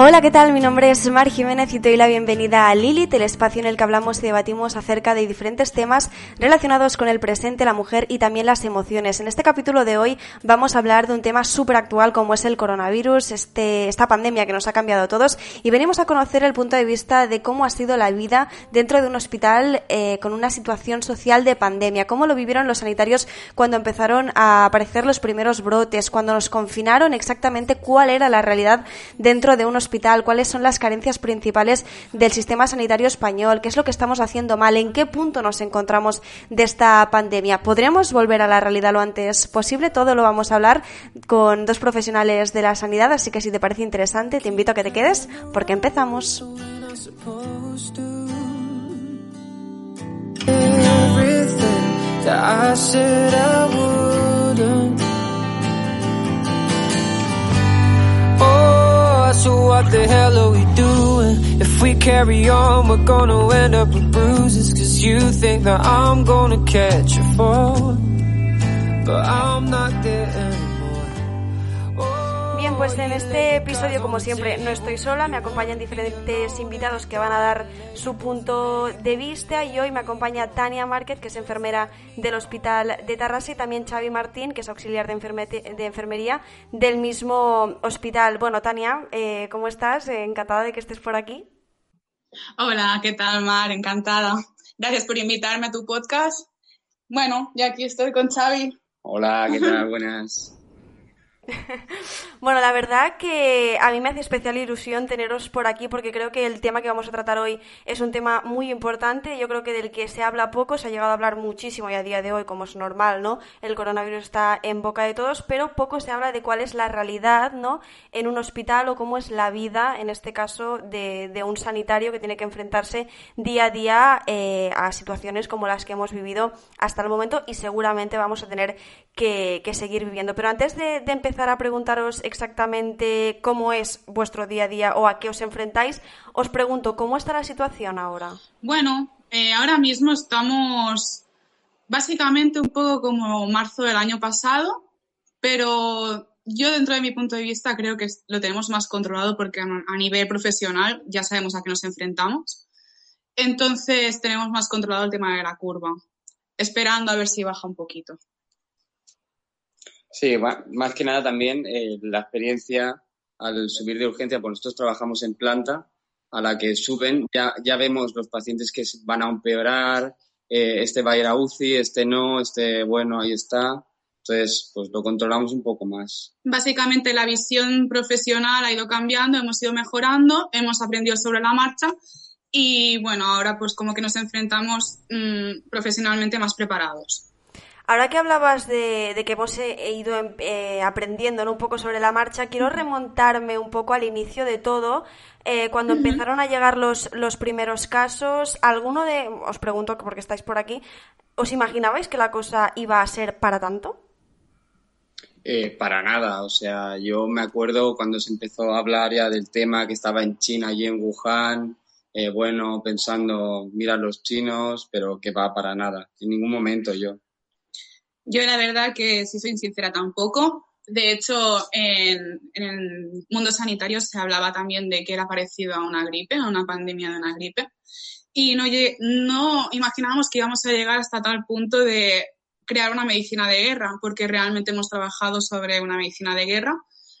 Hola, ¿qué tal? Mi nombre es Mar Jiménez y te doy la bienvenida a Lilith, el espacio en el que hablamos y debatimos acerca de diferentes temas relacionados con el presente, la mujer y también las emociones. En este capítulo de hoy vamos a hablar de un tema súper actual como es el coronavirus, este, esta pandemia que nos ha cambiado a todos y venimos a conocer el punto de vista de cómo ha sido la vida dentro de un hospital eh, con una situación social de pandemia, cómo lo vivieron los sanitarios cuando empezaron a aparecer los primeros brotes, cuando nos confinaron exactamente cuál era la realidad dentro de un hospital cuáles son las carencias principales del sistema sanitario español, qué es lo que estamos haciendo mal, en qué punto nos encontramos de esta pandemia. ¿Podríamos volver a la realidad lo antes posible? Todo lo vamos a hablar con dos profesionales de la sanidad, así que si te parece interesante, te invito a que te quedes porque empezamos. So what the hell are we doing? If we carry on, we're gonna end up with bruises. Cause you think that I'm gonna catch a fall. But I'm not pues en este episodio, como siempre, no estoy sola, me acompañan diferentes invitados que van a dar su punto de vista y hoy me acompaña Tania Márquez, que es enfermera del Hospital de Tarrasa y también Xavi Martín, que es auxiliar de, de enfermería del mismo hospital. Bueno, Tania, eh, ¿cómo estás? Eh, encantada de que estés por aquí. Hola, ¿qué tal, Mar? Encantada. Gracias por invitarme a tu podcast. Bueno, ya aquí estoy con Xavi. Hola, ¿qué tal? Buenas. bueno, la verdad que a mí me hace especial ilusión teneros por aquí porque creo que el tema que vamos a tratar hoy es un tema muy importante. Yo creo que del que se habla poco, se ha llegado a hablar muchísimo y a día de hoy, como es normal, ¿no? El coronavirus está en boca de todos, pero poco se habla de cuál es la realidad, ¿no? En un hospital o cómo es la vida, en este caso, de, un sanitario que tiene que enfrentarse día a día eh, a situaciones como las que hemos vivido hasta el momento y seguramente vamos a tener que, seguir viviendo. Pero antes de empezar a preguntaros exactamente cómo es vuestro día a día o a qué os enfrentáis, os pregunto, ¿cómo está la situación ahora? Bueno, eh, ahora mismo estamos básicamente un poco como marzo del año pasado, pero yo dentro de mi punto de vista creo que lo tenemos más controlado porque a nivel profesional ya sabemos a qué nos enfrentamos. Entonces tenemos más controlado el tema de la curva, esperando a ver si baja un poquito. Sí, más que nada también eh, la experiencia al subir de urgencia, pues nosotros trabajamos en planta, a la que suben, ya, ya vemos los pacientes que van a empeorar, eh, este va a ir a UCI, este no, este bueno, ahí está. Entonces, pues lo controlamos un poco más. Básicamente la visión profesional ha ido cambiando, hemos ido mejorando, hemos aprendido sobre la marcha y bueno, ahora pues como que nos enfrentamos mm, profesionalmente más preparados. Ahora que hablabas de, que hemos eh, ido em, eh, aprendiendo un poco sobre la marcha, quiero remontarme un poco al inicio de todo. Eh, cuando empezaron a llegar los, los primeros casos, ¿alguno de, os pregunto porque estáis por aquí, ¿os imaginabais que la cosa iba a ser para tanto? para nada, o sea, yo me acuerdo cuando se empezó a hablar ya del tema que estaba en China y en Wuhan, bueno, pensando, mira los chinos, pero que va para nada, en ningún momento yo. Yo la verdad que, si soy sincera, tampoco. De hecho, en, el mundo sanitario se hablaba también de que era parecido a una gripe, a una pandemia de una gripe. Y no, no imaginábamos que íbamos a llegar hasta tal punto de crear una medicina de guerra, porque realmente hemos trabajado sobre una medicina de guerra,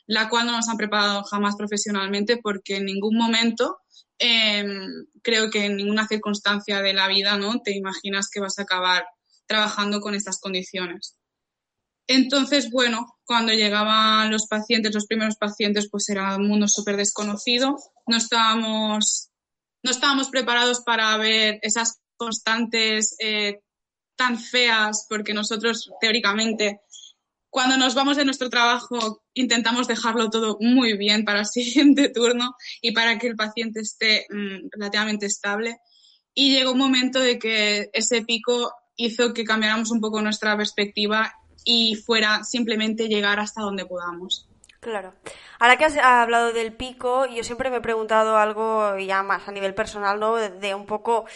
la cual no nos han preparado jamás profesionalmente porque en ningún momento, em, creo que en ninguna circunstancia de la vida, ¿no? Te imaginas que vas a acabar trabajando con estas condiciones. Entonces, bueno, cuando llegaban los pacientes, los primeros pacientes, pues era un mundo súper desconocido. No estábamos, no estábamos preparados para ver esas constantes eh, tan feas, porque nosotros teóricamente, cuando nos vamos de nuestro trabajo, intentamos dejarlo todo muy bien para el siguiente turno y para que el paciente esté mm, relativamente estable. y llegó un momento de que ese pico hizo que cambiáramos un poco nuestra perspectiva y fuera simplemente llegar hasta donde podamos. Claro. Ahora que has hablado del pico, yo siempre me he preguntado algo ya más a nivel personal, ¿no? De, un poco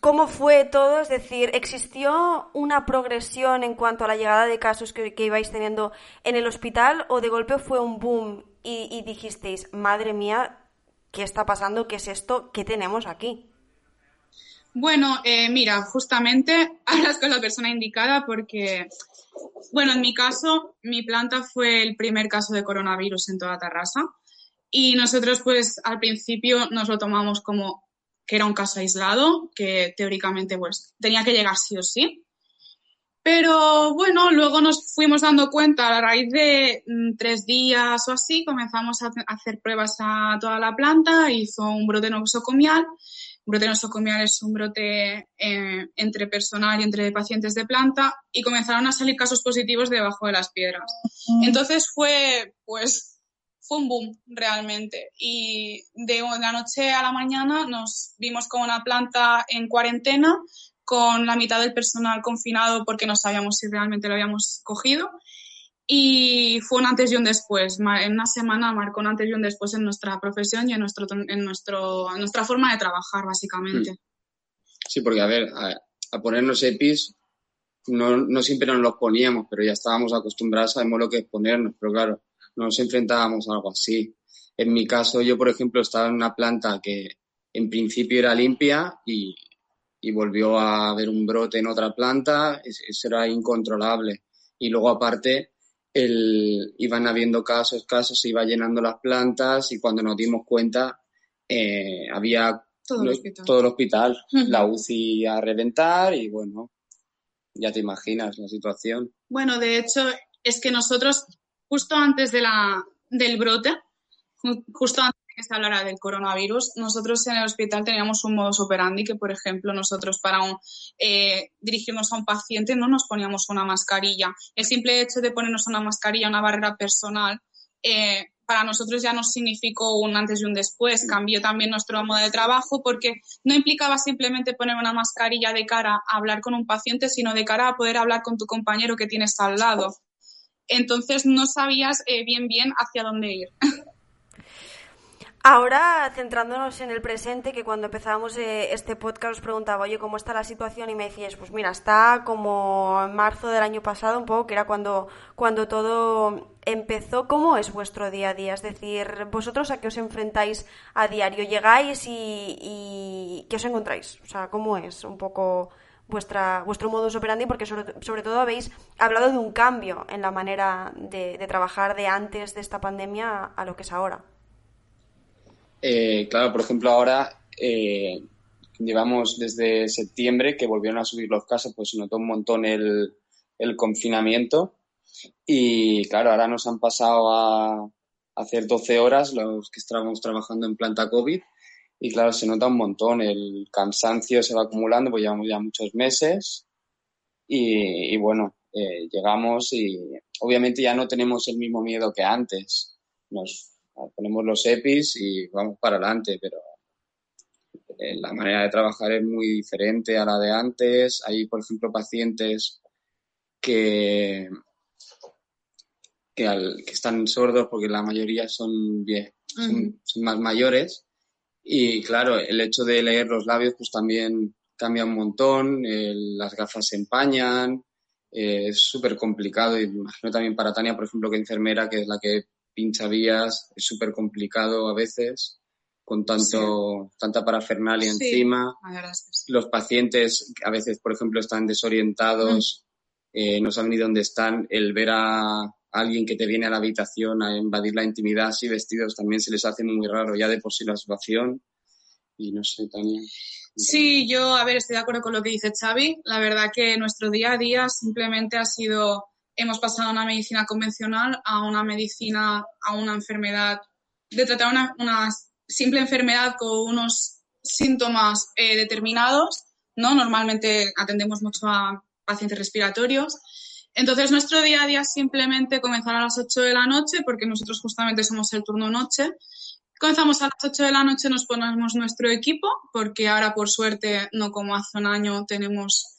cómo fue todo, es decir, ¿existió una progresión en cuanto a la llegada de casos que, ibais teniendo en el hospital o de golpe fue un boom y, y dijisteis, madre mía, ¿qué está pasando? ¿Qué es esto? ¿Qué tenemos aquí? Bueno, eh, mira, justamente hablas con la persona indicada porque, bueno, en mi caso, mi planta fue el primer caso de coronavirus en toda Tarrasa y nosotros pues al principio nos lo tomamos como que era un caso aislado, que teóricamente pues tenía que llegar sí o sí. Pero bueno, luego nos fuimos dando cuenta a raíz de mm, tres días o así, comenzamos a hacer pruebas a toda la planta, hizo un brote nosocomial brote nosocomial es un brote eh, entre personal y entre pacientes de planta y comenzaron a salir casos positivos debajo de las piedras. Entonces fue, pues, fue un boom realmente. Y de la noche a la mañana nos vimos con una planta en cuarentena, con la mitad del personal confinado porque no sabíamos si realmente lo habíamos cogido y fue un antes y un después. En una semana marcó un antes y un después en nuestra profesión y en, nuestro, en, nuestro, nuestra forma de trabajar, básicamente. Mm. Sí, porque a ver, a, ponernos EPIs no, no, siempre nos los poníamos, pero ya estábamos acostumbrados, sabemos lo que es ponernos, pero claro, no nos enfrentábamos a algo así. En mi caso, yo, por ejemplo, estaba en una planta que en principio era limpia y, y volvió a haber un brote en otra planta, eso era incontrolable. Y luego, aparte, el, iban habiendo casos, casos, se iba llenando las plantas y cuando nos dimos cuenta eh, había todo el hospital, todo el hospital la UCI a reventar y bueno, ya te imaginas la situación. Bueno, de hecho, es que nosotros, justo antes de la, del brote, justo antes que se hablara del coronavirus, nosotros en el hospital teníamos un modus operandi que, por ejemplo, nosotros para eh, dirigirnos a un paciente no nos poníamos una mascarilla. El simple hecho de ponernos una mascarilla, una barrera personal, eh, para nosotros ya nos significó un antes y un después. Cambió también nuestro modo de trabajo porque no implicaba simplemente poner una mascarilla de cara a hablar con un paciente, sino de cara a poder hablar con tu compañero que tienes al lado. Entonces no sabías eh, bien bien hacia dónde ir. Ahora, centrándonos en el presente, que cuando empezábamos eh, este podcast os preguntaba, oye, ¿cómo está la situación? Y me decías, pues mira, está como en marzo del año pasado, un poco, que era cuando, cuando todo empezó. ¿Cómo es vuestro día a día? Es decir, ¿vosotros a qué os enfrentáis a diario? ¿Llegáis y, y qué os encontráis? O sea, ¿cómo es un poco vuestra, vuestro modus operandi? Porque sobre, sobre todo habéis hablado de un cambio en la manera de, de trabajar de antes de esta pandemia a lo que es ahora. Eh, claro, por ejemplo, ahora eh, llevamos desde septiembre que volvieron a subir los casos, pues se notó un montón el, confinamiento. Y claro, ahora nos han pasado a, hacer 12 horas los que estábamos trabajando en planta COVID. Y claro, se nota un montón, el cansancio se va acumulando, pues llevamos ya muchos meses. Y, bueno, eh, llegamos y obviamente ya no tenemos el mismo miedo que antes. Nos, ponemos los EPIs y vamos para adelante, pero eh, la manera de trabajar es muy diferente a la de antes. Hay, por ejemplo, pacientes que, que, están sordos porque la mayoría son, son, más mayores. Y claro, el hecho de leer los labios pues también cambia un montón, las gafas se empañan, eh, es súper complicado. Y imagino también para Tania, por ejemplo, que enfermera, que es la que pincha vías, es súper complicado a veces, con tanto, tanta parafernalia encima. Los pacientes a veces, por ejemplo, están desorientados, mm. eh, no saben ni dónde están. El ver a alguien que te viene a la habitación a invadir la intimidad así vestidos también se les hace muy raro ya de por sí la situación. Y no sé, Tania. Sí, yo, a ver, estoy de acuerdo con lo que dice Xavi. La verdad que nuestro día a día simplemente ha sido hemos pasado a una medicina convencional a una medicina, a una enfermedad, de tratar una, una simple enfermedad con unos síntomas eh, determinados, ¿no? Normalmente atendemos mucho a pacientes respiratorios. Entonces, nuestro día a día simplemente comenzar a las 8 de la noche, porque nosotros justamente somos el turno noche, Comenzamos a las 8 de la noche, nos ponemos nuestro equipo, porque ahora por suerte, no como hace un año, tenemos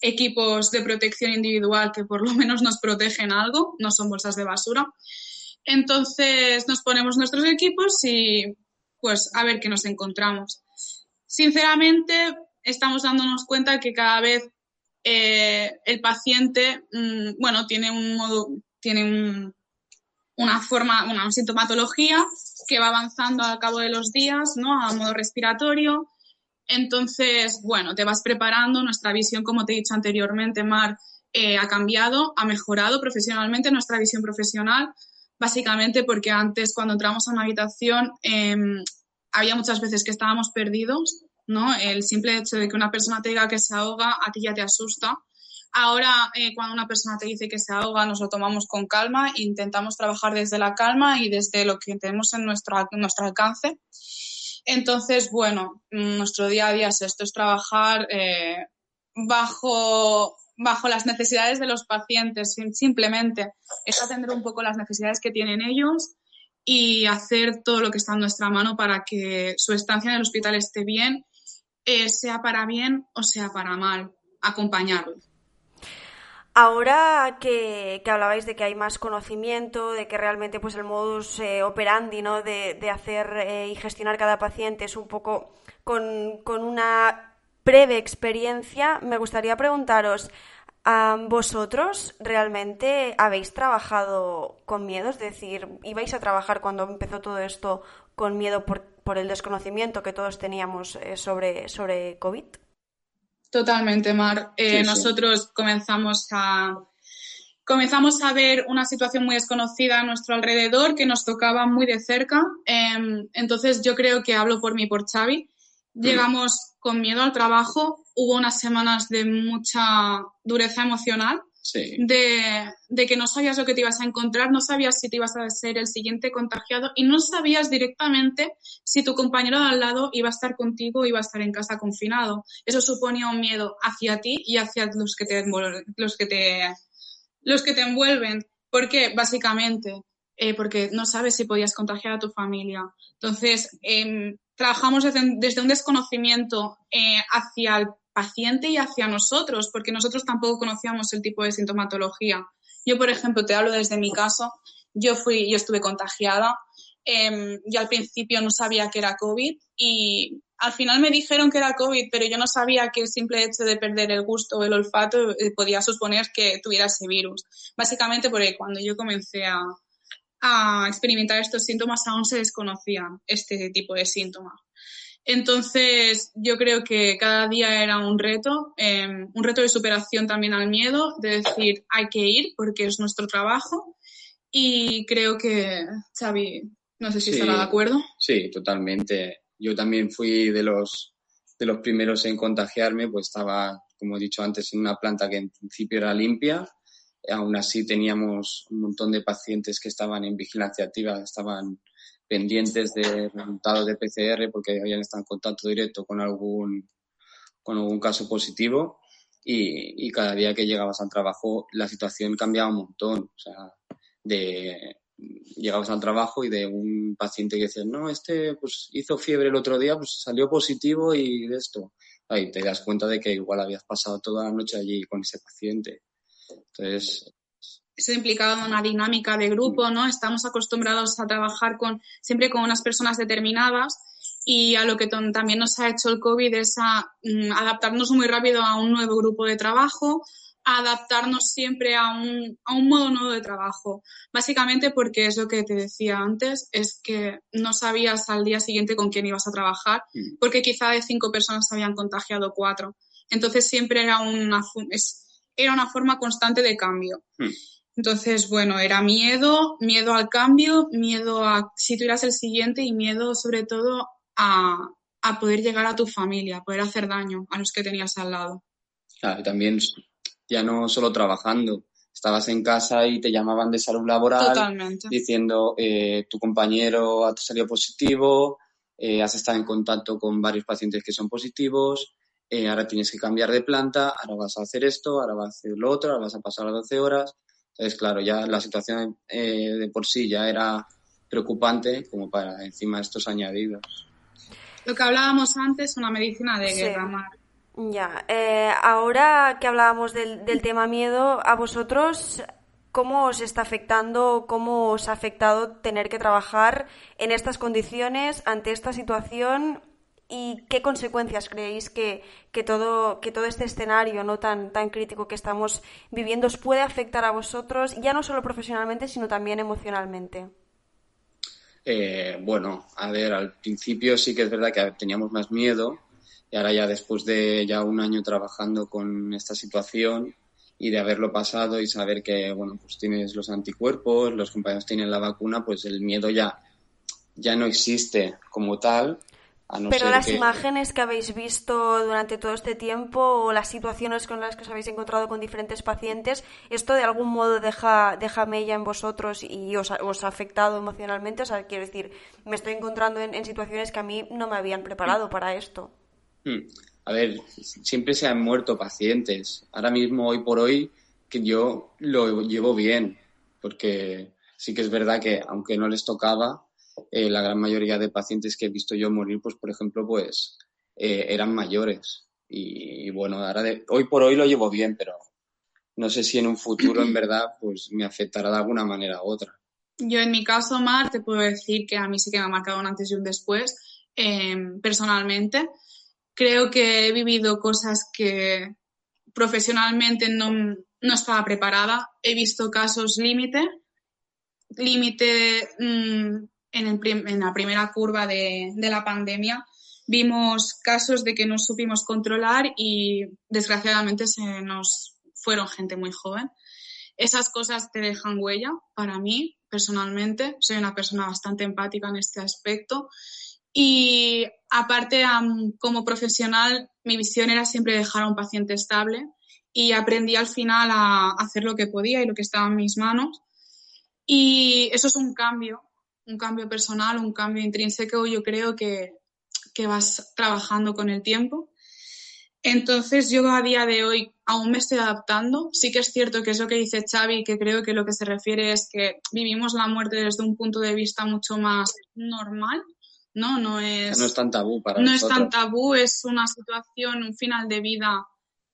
equipos de protección individual que por lo menos nos protegen algo, no son bolsas de basura. Entonces nos ponemos nuestros equipos y pues a ver qué nos encontramos. Sinceramente, estamos dándonos cuenta que cada vez eh, el paciente, mm, bueno, tiene un modo, tiene una forma, una sintomatología que va avanzando al cabo de los días, ¿no? A modo respiratorio. Entonces, bueno, te vas preparando. Nuestra visión, como te he dicho anteriormente, Mar, eh, ha cambiado, ha mejorado profesionalmente nuestra visión profesional, básicamente porque antes, cuando entramos a una habitación, em, había muchas veces que estábamos perdidos, ¿no? El simple hecho de que una persona te diga que se ahoga, a ti ya te asusta. Ahora, eh, cuando una persona te dice que se ahoga, nos lo tomamos con calma, intentamos trabajar desde la calma y desde lo que tenemos en nuestro, nuestro alcance. Entonces, bueno, nuestro día a día es esto, es trabajar eh, bajo, bajo las necesidades de los pacientes, simplemente es atender un poco las necesidades que tienen ellos y hacer todo lo que está en nuestra mano para que su estancia en el hospital esté bien, eh, sea para bien o sea para mal, acompañarlo. Ahora que, hablabais de que hay más conocimiento, de que realmente pues el modus eh, operandi ¿no? de, hacer eh, y gestionar cada paciente es un poco con, una breve experiencia, me gustaría preguntaros, ¿vosotros realmente habéis trabajado con miedo? Es decir, ¿ibais a trabajar cuando empezó todo esto con miedo por, por el desconocimiento que todos teníamos eh, sobre, sobre COVID? Totalmente, Mar. Eh, nosotros comenzamos a comenzamos a ver una situación muy desconocida a nuestro alrededor que nos tocaba muy de cerca. Em, entonces yo creo que hablo por mí, por Xavi. Mm. Llegamos con miedo al trabajo. Hubo unas semanas de mucha dureza emocional de, que no sabías lo que te ibas a encontrar, no sabías si te ibas a ser el siguiente contagiado y no sabías directamente si tu compañero de al lado iba a estar contigo o iba a estar en casa confinado. Eso suponía un miedo hacia ti y hacia los que te, los que te, los que te envuelven. ¿Por qué? Básicamente, eh, porque no sabes si podías contagiar a tu familia. Entonces, em, trabajamos desde, un desconocimiento eh, hacia el paciente y hacia nosotros, porque nosotros tampoco conocíamos el tipo de sintomatología. Yo, por ejemplo, te hablo desde mi caso. Yo fui, yo estuve contagiada. Eh, yo al principio no sabía que era COVID y al final me dijeron que era COVID, pero yo no sabía que el simple hecho de perder el gusto o el olfato eh, podía suponer que tuviera ese virus. Básicamente porque cuando yo comencé a, a experimentar estos síntomas aún se desconocían este tipo de síntomas. Entonces, yo creo que cada día era un reto, em, un reto de superación también al miedo, de decir, hay que ir porque es nuestro trabajo. Y creo que, Xavi, no sé si estará de acuerdo. Sí, totalmente. Yo también fui de los, de los primeros en contagiarme, pues estaba, como he dicho antes, en una planta que en principio era limpia. Aún así teníamos un montón de pacientes que estaban en vigilancia activa, estaban pendientes de resultados de PCR porque habían estado en contacto directo con algún, con algún caso positivo y, y, cada día que llegabas al trabajo la situación cambiaba un montón. O sea, de, llegabas al trabajo y de un paciente que decía, no, este pues hizo fiebre el otro día, pues salió positivo y de esto. Ahí te das cuenta de que igual habías pasado toda la noche allí con ese paciente. Entonces, eso implicaba una dinámica de grupo, ¿no? Estamos acostumbrados a trabajar con, siempre con unas personas determinadas y a lo que también nos ha hecho el COVID es a, mm, adaptarnos muy rápido a un nuevo grupo de trabajo, a adaptarnos siempre a un, a un modo nuevo de trabajo. Básicamente porque es lo que te decía antes, es que no sabías al día siguiente con quién ibas a trabajar, mm. porque quizá de cinco personas se habían contagiado cuatro. Entonces siempre era una, era una forma constante de cambio. Mm. Entonces, bueno, era miedo, miedo al cambio, miedo a si tú eras el siguiente y miedo sobre todo a, poder llegar a tu familia, a poder hacer daño a los que tenías al lado. Claro, y también ya no solo trabajando, estabas en casa y te llamaban de salud laboral diciendo eh, tu compañero ha salido positivo, eh, has estado en contacto con varios pacientes que son positivos, eh, ahora tienes que cambiar de planta, ahora vas a hacer esto, ahora vas a hacer lo otro, ahora vas a pasar a 12 horas. Entonces, claro, ya la situación eh, de por sí ya era preocupante como para encima estos añadidos. Lo que hablábamos antes, una medicina de guerra, Mar. Ya, eh, ahora que hablábamos del, del tema miedo, a vosotros ¿Cómo os está afectando, cómo os ha afectado tener que trabajar en estas condiciones, ante esta situación y qué consecuencias creéis que, todo, que todo este escenario no tan, tan crítico que estamos viviendo os puede afectar a vosotros, ya no solo profesionalmente, sino también emocionalmente? Eh, bueno, a ver, al principio sí que es verdad que teníamos más miedo y ahora ya después de ya un año trabajando con esta situación, y de haberlo pasado y saber que, bueno, pues tienes los anticuerpos, los compañeros tienen la vacuna, pues el miedo ya, ya no existe como tal. Pero las imágenes que habéis visto durante todo este tiempo o las situaciones con las que os habéis encontrado con diferentes pacientes, ¿esto de algún modo deja, deja mella en vosotros y os, os ha afectado emocionalmente? O sea, quiero decir, me estoy encontrando en, situaciones que a mí no me habían preparado para esto. Hmm a ver, siempre se han muerto pacientes. Ahora mismo, hoy por hoy, que yo lo llevo bien, porque sí que es verdad que aunque no les tocaba, eh, la gran mayoría de pacientes que he visto yo morir, pues por ejemplo, pues eh, eran mayores. Y, bueno, ahora de, hoy por hoy lo llevo bien, pero no sé si en un futuro en verdad pues me afectará de alguna manera u otra. Yo en mi caso, Mar, te puedo decir que a mí sí que me ha marcado un antes y un después, eh, personalmente creo que he vivido cosas que profesionalmente no, no estaba preparada. He visto casos límite, límite mm, en, en, la primera curva de, de la pandemia. Vimos casos de que no supimos controlar y desgraciadamente se nos fueron gente muy joven. Esas cosas te dejan huella para mí personalmente. Soy una persona bastante empática en este aspecto y aparte, como profesional, mi visión era siempre dejar a un paciente estable y aprendí al final a hacer lo que podía y lo que estaba en mis manos. Y eso es un cambio, un cambio personal, un cambio intrínseco, yo creo que, que vas trabajando con el tiempo. Entonces yo a día de hoy aún me estoy adaptando. Sí que es cierto que es lo que dice Xavi, que creo que lo que se refiere es que vivimos la muerte desde un punto de vista mucho más normal ¿no? No es, no es tan tabú para No es tan tabú, es una situación, un final de vida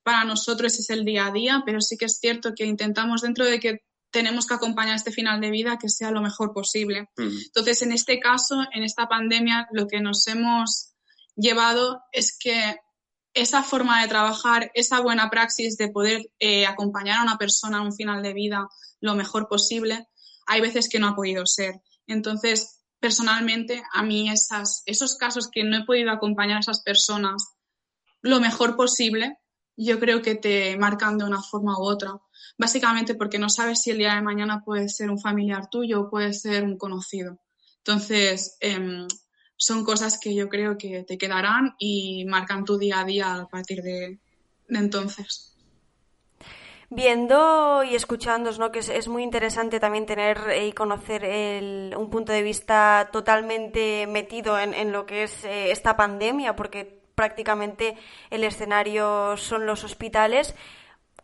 para nosotros es el día a día, pero sí que es cierto que intentamos dentro de que tenemos que acompañar este final de vida que sea lo mejor posible. Entonces, en este caso, en esta pandemia, lo que nos hemos llevado es que esa forma de trabajar, esa buena praxis de poder eh, acompañar a una persona a un final de vida lo mejor posible, hay veces que no ha podido ser. Entonces, personalmente, a mí esas, esos casos que no he podido acompañar a esas personas lo mejor posible, yo creo que te marcan de una forma u otra. Básicamente porque no sabes si el día de mañana puede ser un familiar tuyo o puede ser un conocido. Entonces, em, son cosas que yo creo que te quedarán y marcan tu día a día a partir de entonces viendo y escuchándos, ¿no? que es, muy interesante también tener y conocer un punto de vista totalmente metido en, lo que es eh, esta pandemia, porque prácticamente el escenario son los hospitales.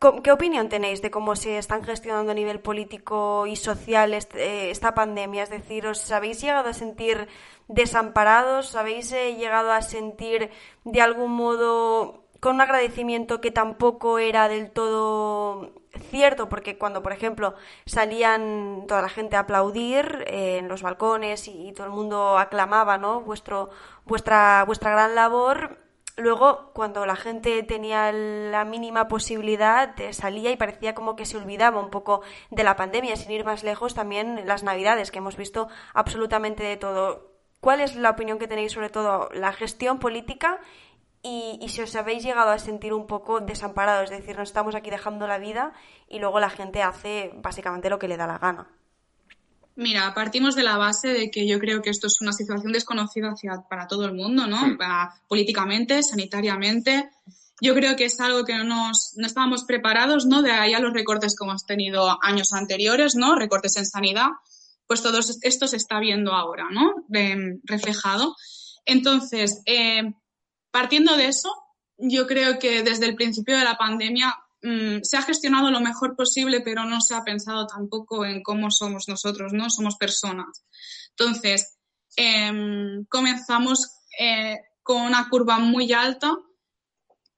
¿Qué opinión tenéis de cómo se están gestionando a nivel político y social eh, esta pandemia? Es decir, ¿os habéis llegado a sentir desamparados? ¿Habéis eh, llegado a sentir de algún modo con un agradecimiento que tampoco era del todo cierto, porque cuando, por ejemplo, salían toda la gente a aplaudir eh, en los balcones y, todo el mundo aclamaba, ¿no? Vuestro, vuestra, vuestra gran labor. Luego, cuando la gente tenía la mínima posibilidad, salía y parecía como que se olvidaba un poco de la pandemia, sin ir más lejos, también las Navidades, que hemos visto absolutamente de todo. ¿Cuál es la opinión que tenéis sobre todo la gestión política y, si os habéis llegado a sentir un poco desamparados, es decir, nos estamos aquí dejando la vida y luego la gente hace básicamente lo que le da la gana. Mira, partimos de la base de que yo creo que esto es una situación desconocida hacia, para todo el mundo, ¿no? Hmm. políticamente, sanitariamente. Yo creo que es algo que no, nos, no estábamos preparados, ¿no? De ahí a los recortes que hemos tenido años anteriores, ¿no? Recortes en sanidad. Pues todo esto se está viendo ahora, ¿no? reflejado. Entonces, eh, Partiendo de eso, yo creo que desde el principio de la pandemia mm, se ha gestionado lo mejor posible, pero no se ha pensado tampoco en cómo somos nosotros, ¿no? Somos personas. Entonces, em, comenzamos eh, con una curva muy alta,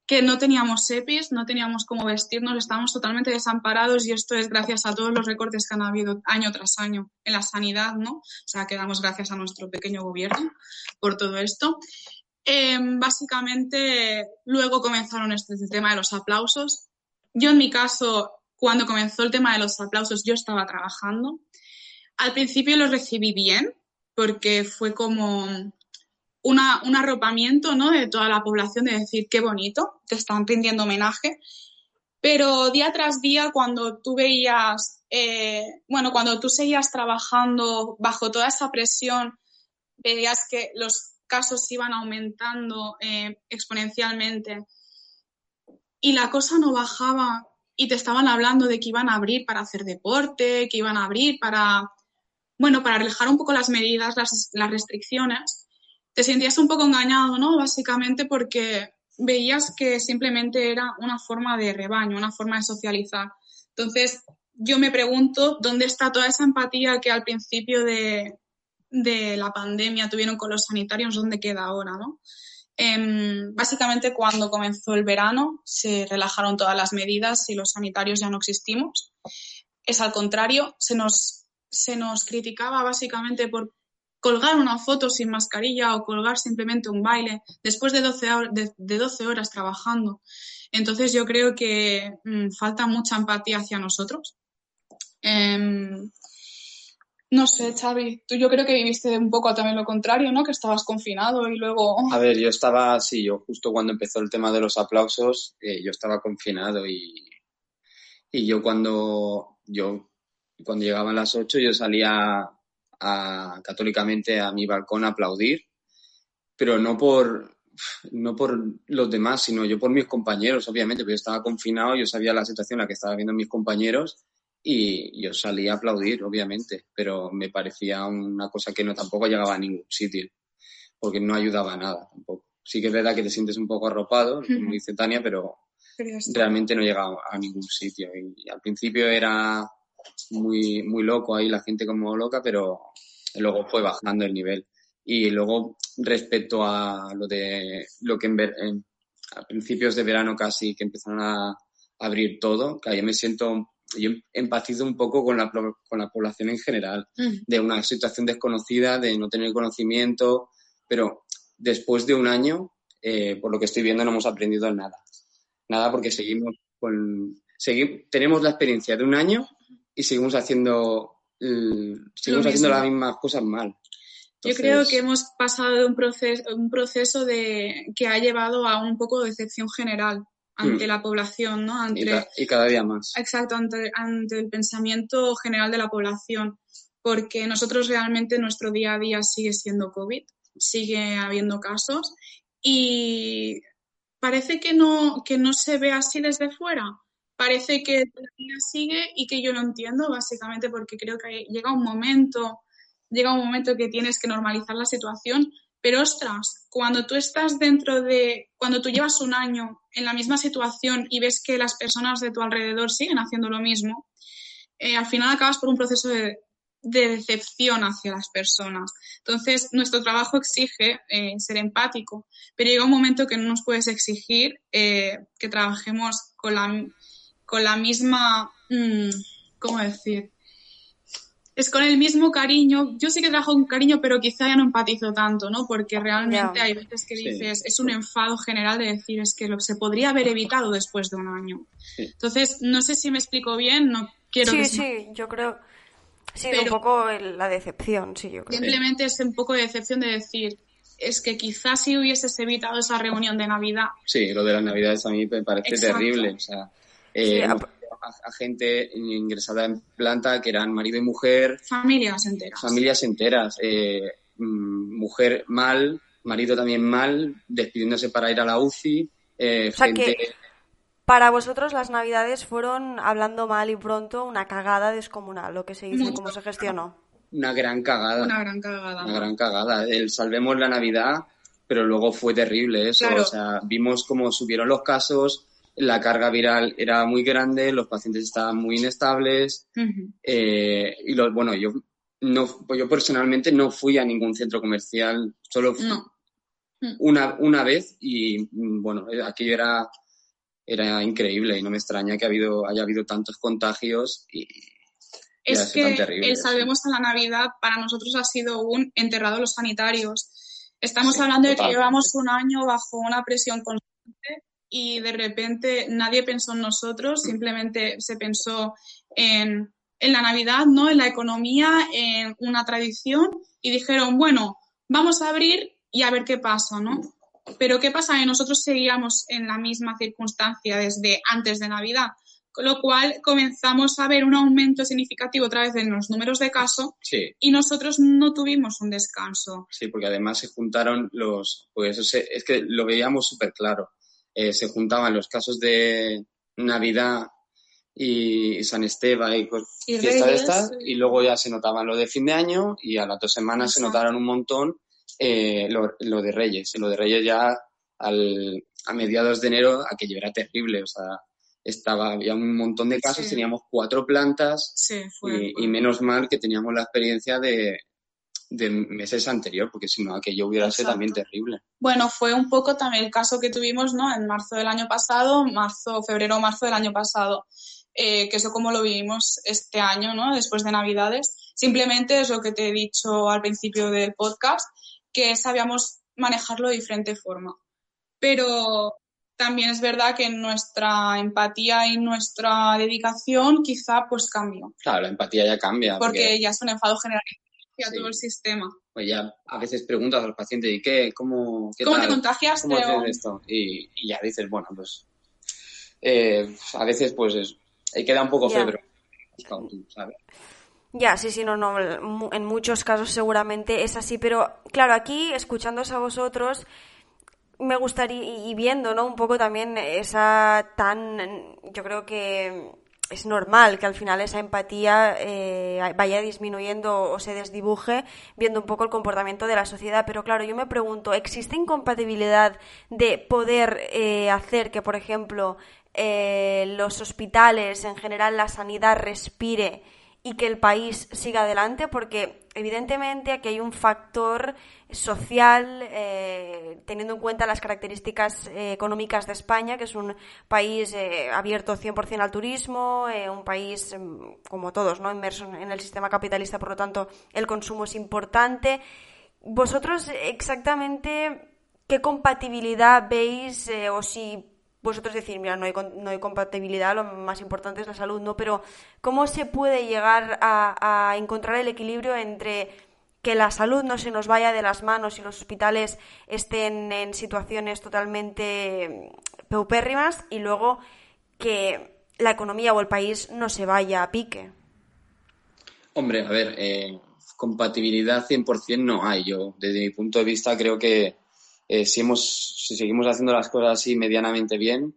que no teníamos EPIs, no teníamos cómo vestirnos, estábamos totalmente desamparados y esto es gracias a todos los recortes que han habido año tras año en la sanidad, ¿no? O sea, que damos gracias a nuestro pequeño gobierno por todo esto. Em, básicamente, luego comenzaron este tema de los aplausos. Yo, en mi caso, cuando comenzó el tema de los aplausos, yo estaba trabajando. Al principio los recibí bien, porque fue como un arropamiento ¿no? de toda la población de decir qué bonito, te están rindiendo homenaje. Pero día tras día, cuando tú veías, eh, bueno, cuando tú seguías trabajando bajo toda esa presión, veías que los casos iban aumentando eh, exponencialmente y la cosa no bajaba y te estaban hablando de que iban a abrir para hacer deporte, que iban a abrir para, bueno, para relajar un poco las medidas, las, restricciones te sentías un poco engañado, ¿no? Básicamente porque veías que simplemente era una forma de rebaño, una forma de socializar. Entonces, yo me pregunto dónde está toda esa empatía que al principio de, la pandemia tuvieron con los sanitarios, dónde queda ahora, ¿no? Em, básicamente, cuando comenzó el verano, se relajaron todas las medidas y los sanitarios ya no existimos. Es al contrario, se nos, se nos criticaba básicamente por colgar una foto sin mascarilla o colgar simplemente un baile después de 12, de, horas trabajando. Entonces yo creo que mm, falta mucha empatía hacia nosotros. Em, no sé, Xavi, tú yo creo que viviste un poco también lo contrario, ¿no? Que estabas confinado y luego... A ver, yo estaba, sí, yo justo cuando empezó el tema de los aplausos, eh, yo estaba confinado y, y yo cuando, yo, cuando llegaban las 8 yo salía católicamente a mi balcón a aplaudir, pero no por, no por los demás, sino yo por mis compañeros, obviamente, porque yo estaba confinado, yo sabía la situación en la que estaban viendo mis compañeros y yo salía a aplaudir, obviamente, pero me parecía una cosa que no tampoco llegaba a ningún sitio, porque no ayudaba a nada tampoco. Sí que es verdad que te sientes un poco arropado, como dice Tania, pero realmente no llegaba a ningún sitio. Y al principio era muy, muy loco ahí, la gente como loca, pero luego fue bajando el nivel. Y luego, respecto a lo de lo que en, a principios de verano casi que empezaron a abrir todo, que yo me siento, yo empatizo un poco con la, con la población en general, mm. de una situación desconocida, de no tener conocimiento, pero después de un año, eh, por lo que estoy viendo, no hemos aprendido nada. Nada porque seguimos con, seguimos, tenemos la experiencia de un año y seguimos haciendo, seguimos haciendo las mismas cosas mal. Yo creo que hemos pasado de un proceso, un proceso de, que ha llevado a un poco de decepción general ante mm. la población, ¿no? Ante, y, cada día más. Exacto, ante, ante el pensamiento general de la población, porque nosotros realmente nuestro día a día sigue siendo COVID, sigue habiendo casos y parece que no, que no se ve así desde fuera parece que la vida sigue y que yo lo entiendo básicamente porque creo que llega un momento, llega un momento que tienes que normalizar la situación, pero ostras, cuando tú estás dentro de, cuando tú llevas un año en la misma situación y ves que las personas de tu alrededor siguen haciendo lo mismo, eh, al final acabas por un proceso de, decepción hacia las personas. Entonces, nuestro trabajo exige eh, ser empático, pero llega un momento que no nos puedes exigir eh, que trabajemos con la con la misma, mm, ¿cómo decir? Es con el mismo cariño. Yo sí que trabajo con cariño, pero quizá ya no empatizo tanto, ¿no? Porque realmente hay veces que dices, es un enfado general de decir, es que lo se podría haber evitado después de un año. Entonces, no sé si me explico bien, no quiero sí, Sí, yo creo... Sí, un poco la decepción, sí, yo creo. Simplemente es un poco de decepción de decir, es que quizás si hubieses evitado esa reunión de Navidad. Sí, lo de las Navidades a mí me parece terrible. O sea, eh, a, gente ingresada en planta que eran marido y mujer. Familias enteras. Familias enteras. Eh, mm, mujer mal, marido también mal, despidiéndose para ir a la UCI. Eh, gente... para vosotros las navidades fueron, hablando mal y pronto, una cagada descomunal, lo que se hizo, cómo se gestionó. Una gran cagada. Una gran cagada. Una gran cagada. El salvemos la Navidad, pero luego fue terrible eso. O sea, vimos cómo subieron los casos, la carga viral era muy grande, los pacientes estaban muy inestables eh, y los, bueno, yo no, pues yo personalmente no fui a ningún centro comercial, solo fui No. Mm. una, una vez y mm, bueno, aquello era, era increíble y no me extraña que ha habido, haya habido tantos contagios y, Es que el. Salvemos a la Navidad para nosotros ha sido un enterrado a los sanitarios. Estamos Sí, hablando de que llevamos un año bajo una presión constante y de repente nadie pensó en nosotros, simplemente se pensó en, en la Navidad, ¿no? En la economía, en una tradición y dijeron, bueno, vamos a abrir y a ver qué pasa, ¿no? Pero ¿qué pasa? Que nosotros seguíamos en la misma circunstancia desde antes de Navidad, con lo cual comenzamos a ver un aumento significativo otra vez en los números de casos Sí, y nosotros no tuvimos un descanso. sí, porque además se juntaron los, pues es que lo veíamos súper claro. Eh, se juntaban los casos de Navidad y San Esteban y cos- Y fiestas de estas, sí. y luego ya se notaban lo de fin de año y a las dos semanas se notaron un montón eh, lo, lo de Reyes. Y lo de Reyes ya al, a mediados de enero aquello era terrible, o sea, estaba, había un montón de casos, Sí. teníamos cuatro plantas Sí, fue. y, y menos mal que teníamos la experiencia de, de meses anterior, porque si no aquello hubiera sido también terrible. Bueno, fue un poco también el caso que tuvimos, ¿no? En marzo del año pasado, marzo, febrero, marzo del año pasado. Eh, que eso como lo vivimos este año, ¿no? Después de Navidades. Simplemente es lo que te he dicho al principio del podcast, que sabíamos manejarlo de diferente forma. Pero también es verdad que nuestra empatía y nuestra dedicación quizá pues cambió, Claro, la empatía ya cambia. porque ya es un enfado generalizado Sí. todo el sistema. pues ya a veces preguntas a los pacientes, ¿y qué? ¿Cómo, qué ¿Cómo te tal? contagiaste? ¿Cómo haces esto? Y, y ya dices, bueno, pues eh, a veces pues es, ahí queda un poco buscado tú, ¿sabes? Ya, sí, sí, no, no. mu- En muchos casos seguramente es así, pero claro, aquí escuchándoos a vosotros, me gustaría, y viendo, ¿no? Un poco también esa tan, yo creo que es normal que al final esa empatía eh, vaya disminuyendo o se desdibuje viendo un poco el comportamiento de la sociedad. Pero claro, yo me pregunto, ¿existe incompatibilidad de poder eh, hacer que, por ejemplo, eh, los hospitales, en general la sanidad, respire y que el país siga adelante? Porque evidentemente aquí hay un factor social, eh, teniendo en cuenta las características eh, económicas de España, que es un país eh, abierto 100% al turismo, eh, un país, mm, como todos, ¿no? inmerso en el sistema capitalista, por lo tanto, el consumo es importante. ¿Vosotros exactamente qué compatibilidad veis o si vosotros decir, mira, no hay, no hay compatibilidad, lo más importante es la salud, ¿no? Pero ¿cómo se puede llegar a, encontrar el equilibrio entre que la salud no se nos vaya de las manos y los hospitales estén en situaciones totalmente paupérrimas y luego que la economía o el país no se vaya a pique? Hombre, a ver, eh, compatibilidad 100% no hay. Yo, desde mi punto de vista, creo que eh, si, hemos, si seguimos haciendo las cosas así medianamente bien,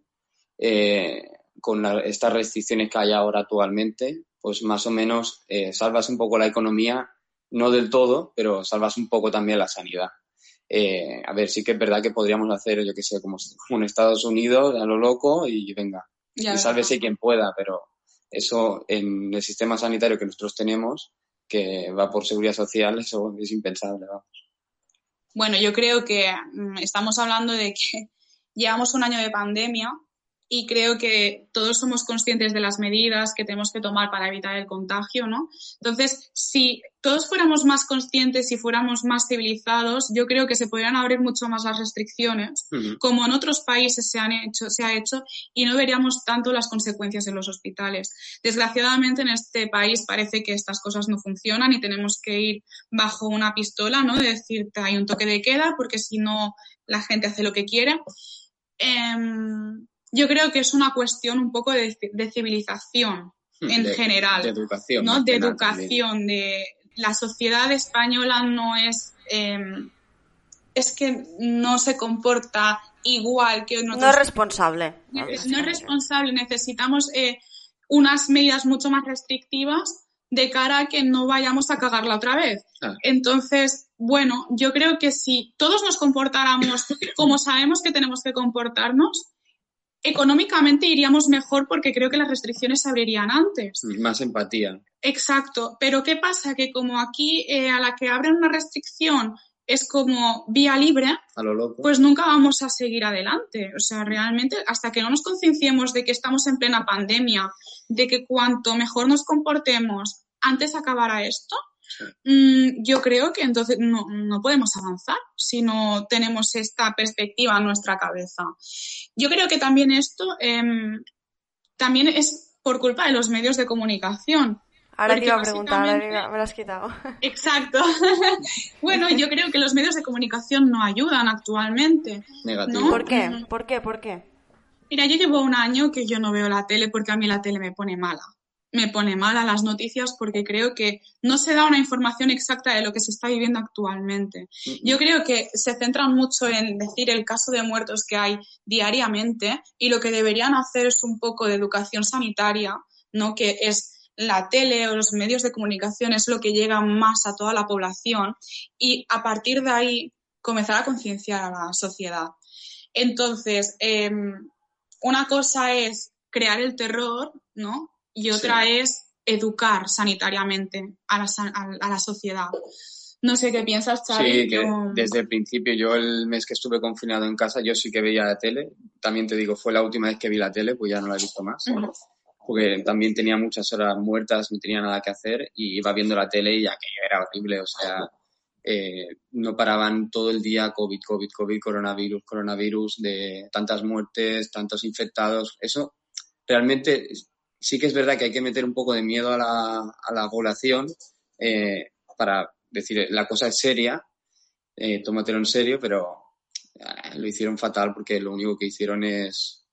eh, con la- estas restricciones que hay ahora actualmente, pues más o menos eh, salvas un poco la economía, no del todo, pero salvas un poco también la sanidad. Eh, a ver, sí que es verdad que podríamos hacer, yo qué sé, como, como en Estados Unidos, a lo loco, y venga, Ya, y sálvese quien pueda, pero eso en el sistema sanitario que nosotros tenemos, que va por seguridad social, eso es impensable. vamos. Bueno, yo creo que mm, estamos hablando de que llevamos un año de pandemia y creo que todos somos conscientes de las medidas que tenemos que tomar para evitar el contagio, ¿no? Entonces, si todos fuéramos más conscientes y fuéramos más civilizados, yo creo que se podrían abrir mucho más las restricciones, Ujú. como en otros países se han hecho, se ha hecho, y no veríamos tanto las consecuencias en los hospitales. Desgraciadamente en este país parece que estas cosas no funcionan y tenemos que ir bajo una pistola, ¿no? De decirte hay un toque de queda porque si no la gente hace lo que quiere. Em, yo creo que es una cuestión un poco de, de civilización en De- general. De educación. ¿no? De educación, de la sociedad española no es, em, es que no se comporta igual que en No es responsable. no es responsable, necesitamos eh, unas medidas mucho más restrictivas de cara a que no vayamos a cagarla otra vez. Ah. Entonces, bueno, yo creo que si todos nos comportáramos como sabemos que tenemos que comportarnos, económicamente iríamos mejor porque creo que las restricciones se abrirían antes. Más empatía. Exacto, pero ¿qué pasa? Que como aquí eh, a la que abren una restricción es como vía libre, A lo loco. pues nunca vamos a seguir adelante. O sea, realmente, hasta que no nos concienciemos de que estamos en plena pandemia, de que cuanto mejor nos comportemos, antes acabará esto, yo creo que entonces no, no podemos avanzar si no tenemos esta perspectiva en nuestra cabeza. Yo creo que también esto em, también es por culpa de los medios de comunicación. Ahora te iba a preguntar, ahora básicamente- te iba- me lo has quitado. Exacto. bueno, yo creo que los medios de comunicación no ayudan actualmente. Negativo. ¿no? ¿Por qué? Ujú. ¿Por qué? ¿Por qué? Mira, yo llevo un año que yo no veo la tele porque a mí la tele me pone mala. Me pone mala las noticias porque creo que no se da una información exacta de lo que se está viviendo actualmente. Yo creo que se centran mucho en decir el caso de muertos que hay diariamente y lo que deberían hacer es un poco de educación sanitaria, ¿no? Que es la tele o los medios de comunicación es lo que llega más a toda la población y a partir de ahí comenzar a concienciar a la sociedad. Entonces, em, una cosa es crear el terror, ¿no? Y otra es educar sanitariamente a la, a la sociedad. No sé qué piensas, Xavi. Sí, que Yo- desde el principio, yo el mes que estuve confinado en casa, yo sí que veía la tele. También te digo, fue la última vez que vi la tele, pues ya no la he visto más. Porque también tenía muchas horas muertas, no tenía nada que hacer y iba viendo la tele y aquello era horrible. O sea, eh, no paraban todo el día COVID, COVID, COVID, coronavirus, coronavirus, de tantas muertes, tantos infectados. Eso realmente sí que es verdad que hay que meter un poco de miedo a la, a la población eh, para decir, la cosa es seria, eh, tómatelo en serio, pero eh, lo hicieron fatal porque lo único que hicieron es,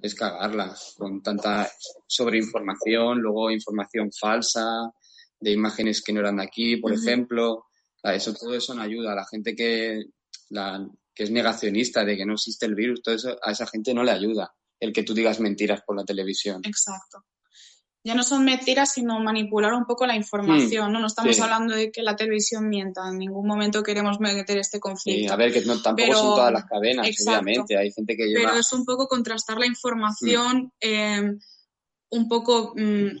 es cagarla con tanta sobreinformación, luego información falsa, de imágenes que no eran de aquí, por ejemplo. Eso, todo eso no ayuda. A la gente que, la, que es negacionista de que no existe el virus, todo eso, a esa gente no le ayuda el que tú digas mentiras por la televisión. Exacto. Ya no son mentiras, sino manipular un poco la información, ¿no? No estamos sí. hablando de que la televisión mienta. En ningún momento queremos meter este Sí, conflicto. a ver, que no, tampoco Pero- son todas las cadenas, exacto. obviamente. Hay gente que lleva... pero es un poco contrastar la información, eh, un poco mm,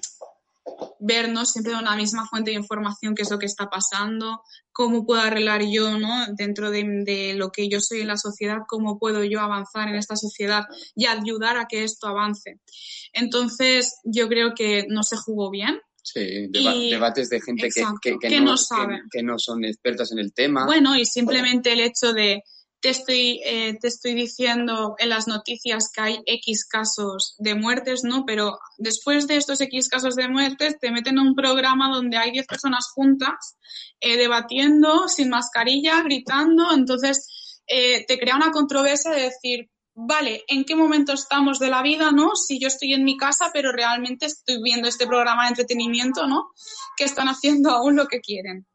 vernos siempre de una misma fuente de información, qué es lo que está pasando, cómo puedo arreglar yo, ¿no? Dentro de, de lo que yo soy en la sociedad, cómo puedo yo avanzar en esta sociedad y ayudar a que esto avance. Entonces, yo creo que no se jugó bien. Sí, deba- Y- debates de gente que, exacto, que, que que no, no sabe. que no son expertos en el tema. Bueno, y simplemente el hecho de te estoy, eh, te estoy diciendo en las noticias que hay X casos de muertes, ¿no? Pero después de estos X casos de muertes te meten en un programa donde hay 10 personas juntas eh, debatiendo, sin mascarilla, gritando, entonces eh, te crea una controversia de decir, vale, ¿en qué momento estamos de la vida, no? Si yo estoy en mi casa, pero realmente estoy viendo este programa de entretenimiento, ¿no? Que están haciendo aún lo que quieren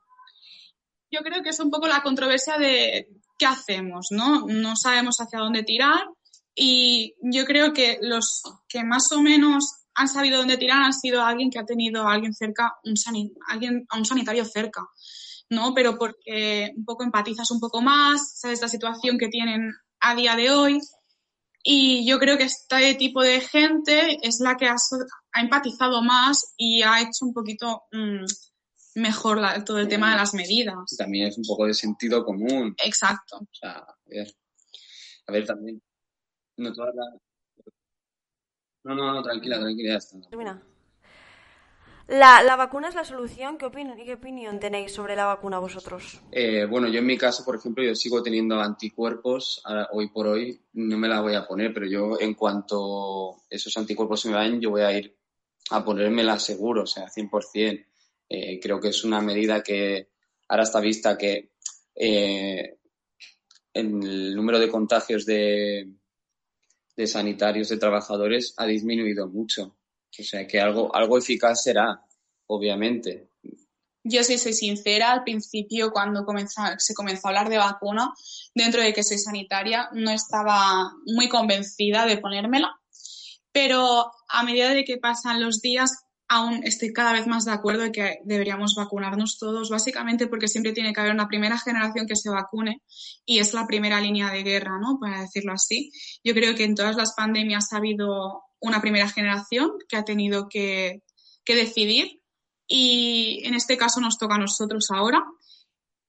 yo creo que es un poco la controversia de qué hacemos, ¿no? No sabemos hacia dónde tirar y yo creo que los que más o menos han sabido dónde tirar han sido alguien que ha tenido a alguien cerca, un alguien, a un sanitario cerca, ¿no? Pero porque un poco empatizas un poco más, sabes la situación que tienen a día de hoy y yo creo que este tipo de gente es la que ha empatizado más y ha hecho un poquito mm, mejor la- todo el tema de las medidas. También es un poco de sentido común. Exacto. O sea, a ver, a ver también. No las- No, no, no, tranquila, tranquila, ya está. Termina. La, la vacuna es la solución. ¿Qué, opin- ¿Qué opinión tenéis sobre la vacuna vosotros? Eh, bueno, yo en mi caso, por ejemplo, yo sigo teniendo anticuerpos. Ahora, hoy por hoy no me la voy a poner, pero yo en cuanto esos anticuerpos se me vayan, yo voy a ir a ponérmela seguro, o sea, 100%. Eh, creo que es una medida que ahora está vista que eh, el número de contagios de, de sanitarios, de trabajadores, ha disminuido mucho. O sea, que algo, algo eficaz será, obviamente. Yo, si soy sincera, al principio, cuando comenzó- se comenzó a hablar de vacuna, dentro de que soy sanitaria, no estaba muy convencida de ponérmela. Pero a medida de que pasan los días, aún estoy cada vez más de acuerdo en que deberíamos vacunarnos todos, básicamente porque siempre tiene que haber una primera generación que se vacune y es la primera línea de guerra, ¿no? Para decirlo así. Yo creo que en todas las pandemias ha habido una primera generación que ha tenido que, que decidir y en este caso nos toca a nosotros ahora.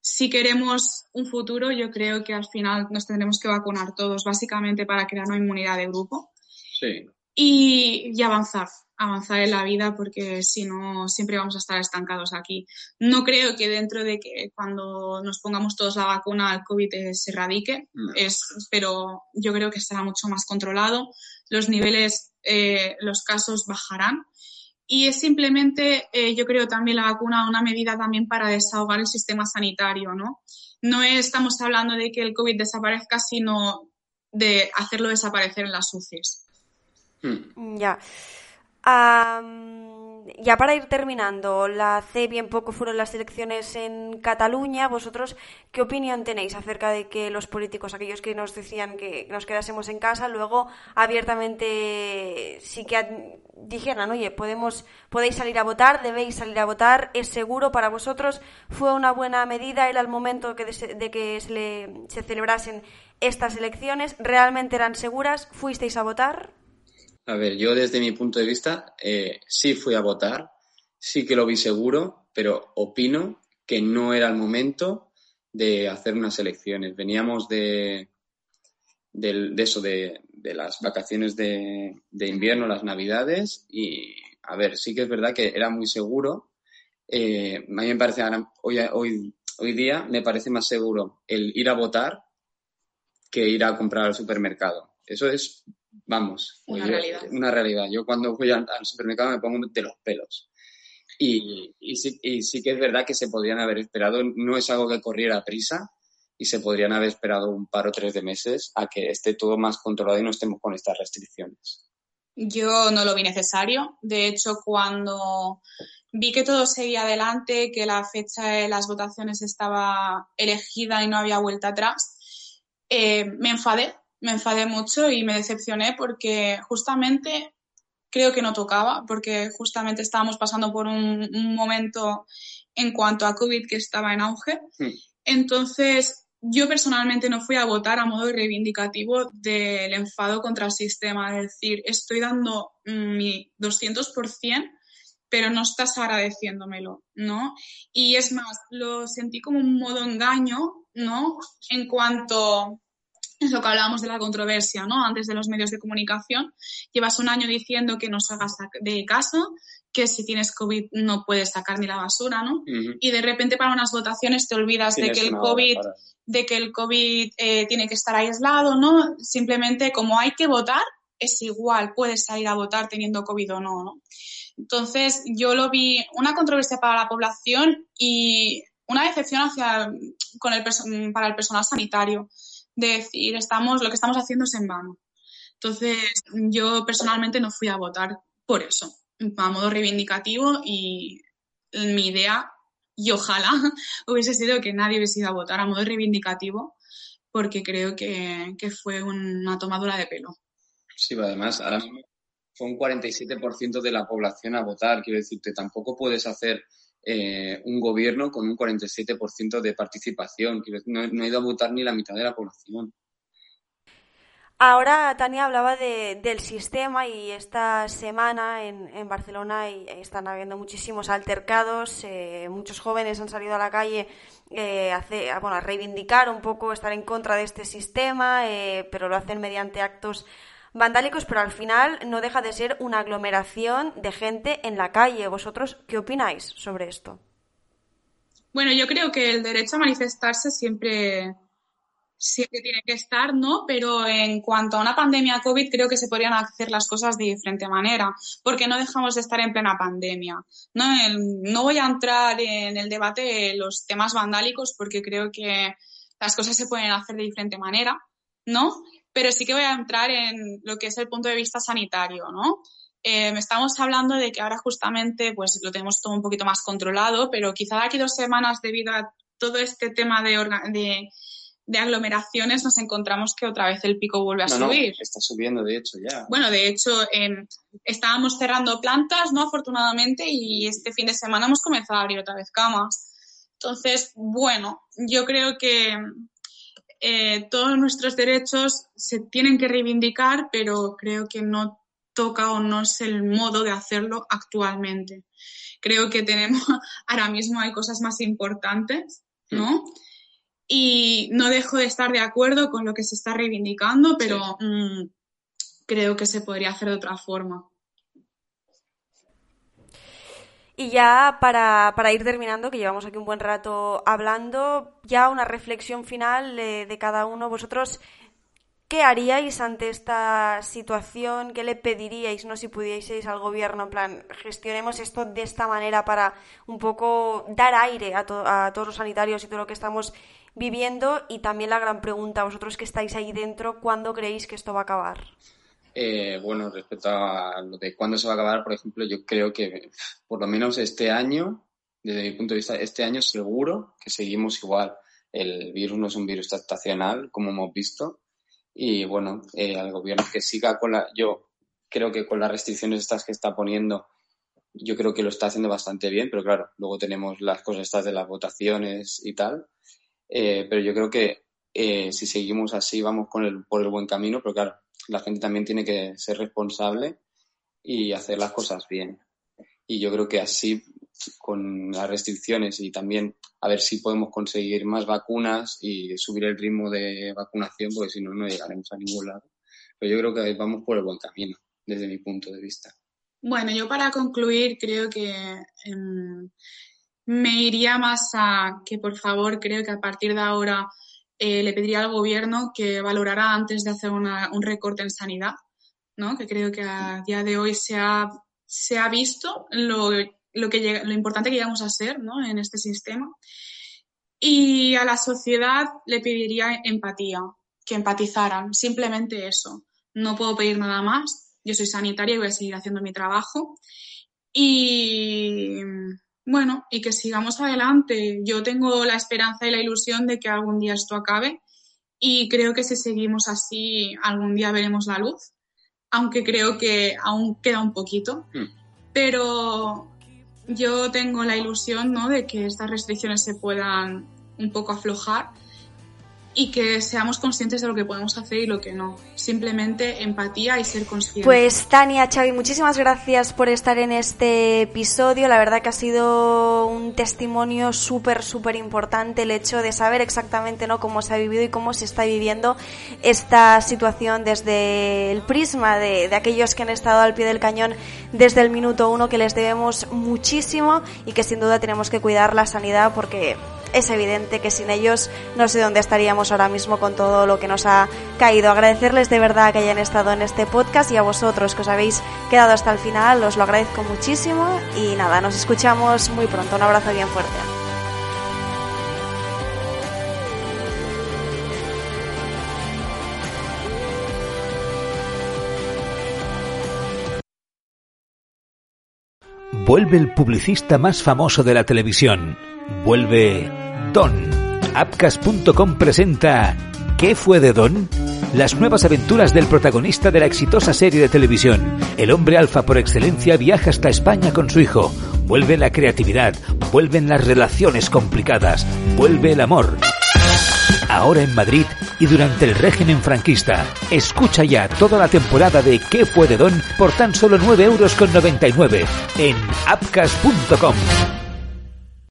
Si queremos un futuro, yo creo que al final nos tendremos que vacunar todos, básicamente para crear una inmunidad de grupo. Sí. Y, y avanzar, avanzar en la vida porque si no siempre vamos a estar estancados aquí. No creo que dentro de que cuando nos pongamos todos la vacuna el COVID se erradique, es, pero yo creo que estará mucho más controlado, los niveles, eh, los casos bajarán y es simplemente, eh, yo creo también la vacuna una medida también para desahogar el sistema sanitario, ¿no? No estamos hablando de que el COVID desaparezca, sino de hacerlo desaparecer en las UCIs. Hmm. Ya. Am, ya para ir terminando, la hace bien poco fueron las elecciones en Cataluña. ¿Vosotros qué opinión tenéis acerca de que los políticos, aquellos que nos decían que nos quedásemos en casa, luego abiertamente sí que dijeran, oye, podemos, podéis salir a votar, debéis salir a votar, es seguro para vosotros? ¿Fue una buena medida? ¿Era el momento que de, de que se, le- se celebrasen estas elecciones? ¿Realmente eran seguras? ¿Fuisteis a votar? A ver, yo desde mi punto de vista eh, sí fui a votar, sí que lo vi seguro, pero opino que no era el momento de hacer unas elecciones. Veníamos de, del- de eso, de, de las vacaciones de, de invierno, las navidades, y a ver, sí que es verdad que era muy seguro. Eh, a mí me parece, hoy, hoy, hoy día me parece más seguro el ir a votar que ir a comprar al supermercado. Eso es, vamos, Una yo- realidad. una realidad. Yo cuando voy al, al supermercado me pongo de los pelos. Y, y, sí, y sí que es verdad que se podrían haber esperado, no es algo que corriera a prisa y se podrían haber esperado un par o tres de meses a que esté todo más controlado y no estemos con estas restricciones. Yo no lo vi necesario. De hecho, cuando vi que todo seguía adelante, que la fecha de las votaciones estaba elegida y no había vuelta atrás, eh, me enfadé, me enfadé mucho y me decepcioné porque justamente creo que no tocaba, porque justamente estábamos pasando por un, un momento en cuanto a COVID que estaba en auge. Hmm. Entonces, yo personalmente no fui a votar a modo reivindicativo del enfado contra el sistema, es decir, estoy dando mm, mi 200%, pero no estás agradeciéndomelo, ¿no? Y es más, lo sentí como un modo engaño, ¿no? En cuanto es lo que hablábamos de la controversia, ¿no? Antes de los medios de comunicación, llevas un año diciendo que no salgas de casa, que si tienes COVID no puedes sacar ni la basura, ¿no? Y de repente para unas votaciones te olvidas de que el COVID de que el COVID eh, tiene que estar aislado, ¿no? Simplemente como hay que votar, es igual, puedes salir a votar teniendo COVID o no, ¿no? Entonces, yo lo vi una controversia para la población y una decepción hacia, con el, para el personal sanitario. De decir, estamos, lo que estamos haciendo es en vano. Entonces, yo personalmente no fui a votar por eso, a modo reivindicativo y mi idea, y ojalá hubiese sido que nadie hubiese ido a votar a modo reivindicativo, porque creo que, que fue una tomadura de pelo. Sí, pero además, ahora mismo fue un 47% de la población a votar. Quiero decirte, tampoco puedes hacer eh, un gobierno con un 47% de participación. No, no ha ido a votar ni la mitad de la población. Ahora Tania hablaba de, del sistema y esta semana en, en Barcelona y- están habiendo muchísimos altercados, eh, muchos jóvenes han salido a la calle eh, a, bueno, a reivindicar un poco, estar en contra de este sistema, eh, pero lo hacen mediante actos vandálicos, pero al final no deja de ser una aglomeración de gente en la calle. ¿Vosotros qué opináis sobre esto? Bueno, yo creo que el derecho a manifestarse siempre, siempre tiene que estar, ¿no? Pero en cuanto a una pandemia COVID, creo que se podrían hacer las cosas de diferente manera, porque no dejamos de estar en plena pandemia. No, no voy a entrar en el debate de los temas vandálicos, porque creo que las cosas se pueden hacer de diferente manera, ¿no? Pero sí que voy a entrar en lo que es el punto de vista sanitario, ¿no? Eh, estamos hablando de que ahora justamente pues lo tenemos todo un poquito más controlado, pero quizá de aquí dos semanas debido a todo este tema de, de aglomeraciones nos encontramos que otra vez el pico vuelve a subir. está subiendo, de hecho, ya. Bueno, de hecho, estábamos cerrando plantas, ¿no? Afortunadamente, y este fin de semana hemos comenzado a abrir otra vez camas. Entonces, bueno, yo creo que eh, todos nuestros derechos se tienen que reivindicar, pero creo que no toca o no es el modo de hacerlo actualmente. Creo que tenemos, ahora mismo hay cosas más importantes, ¿no? y no dejo de estar de acuerdo con lo que se está reivindicando, pero mm, creo que se podría hacer de otra forma. Y ya para, ir terminando, que llevamos aquí un buen rato hablando, ya una reflexión final de, cada uno. Vosotros, ¿qué haríais ante esta situación? ¿Qué le pediríais, no si pudieseis al gobierno? En plan, gestionemos esto de esta manera para un poco dar aire a, a todos los sanitarios y todo lo que estamos viviendo y también la gran pregunta, vosotros que estáis ahí dentro, ¿cuándo creéis que esto va a acabar? Eh, bueno, respecto a lo de cuándo se va a acabar, por ejemplo, yo creo que por lo menos este año, desde mi punto de vista, este año seguro que seguimos igual. El virus no es un virus estacional, como hemos visto. Y bueno, eh, al gobierno que siga con la. Yo creo que con las restricciones estas que está poniendo, yo creo que lo está haciendo bastante bien, pero claro, luego tenemos las cosas estas de las votaciones y tal. Eh, pero yo creo que eh, si seguimos así vamos por el buen camino, pero claro, la gente también tiene que ser responsable y hacer las cosas bien. Y yo creo que así, con las restricciones y también a ver si podemos conseguir más vacunas y subir el ritmo de vacunación, porque si no, no llegaremos a ningún lado. Pero yo creo que vamos por el buen camino, desde mi punto de vista. Bueno, yo para concluir creo que em, me iría más a que, por favor, creo que a partir de ahora eh, le pediría al gobierno que valorara antes de hacer un recorte en sanidad, ¿no? Que creo que a día de hoy se ha, se ha visto lo, lo, que lo importante que llegamos a ser, ¿no? En este sistema. Y a la sociedad le pediría empatía, que empatizaran, simplemente eso. No puedo pedir nada más. Yo soy sanitaria y voy a seguir haciendo mi trabajo. Y bueno, y que sigamos adelante. Yo tengo la esperanza y la ilusión de que algún día esto acabe y creo que si seguimos así algún día veremos la luz, aunque creo que aún queda un poquito. Hmm. Pero yo tengo la ilusión ¿no? de que estas restricciones se puedan un poco aflojar y que seamos conscientes de lo que podemos hacer y lo que no. Simplemente empatía y ser conscientes. Pues Tania, Xavi, muchísimas gracias por estar en este episodio. La verdad que ha sido un testimonio súper, súper importante el hecho de saber exactamente ¿no? cómo se ha vivido y cómo se está viviendo esta situación desde el prisma de, de aquellos que han estado al pie del cañón desde el minuto uno, que les debemos muchísimo y que sin duda tenemos que cuidar la sanidad porque es evidente que sin ellos no sé dónde estaríamos ahora mismo con todo lo que nos ha caído. Agradecerles de verdad que hayan estado en este podcast y a vosotros que os habéis quedado hasta el final, os lo agradezco muchísimo y nada, nos escuchamos muy pronto. Un abrazo bien fuerte. Vuelve el publicista más famoso de la televisión. Vuelve Don. Upcast.com presenta ¿Qué fue de Don? Las nuevas aventuras del protagonista de la exitosa serie de televisión. El hombre alfa por excelencia viaja hasta España con su hijo. Vuelve la creatividad, vuelven las relaciones complicadas, vuelve el amor. Ahora en Madrid y durante el régimen franquista. Escucha ya toda la temporada de ¿Qué fue de Don? por tan solo 9,99 euros en upcast.com.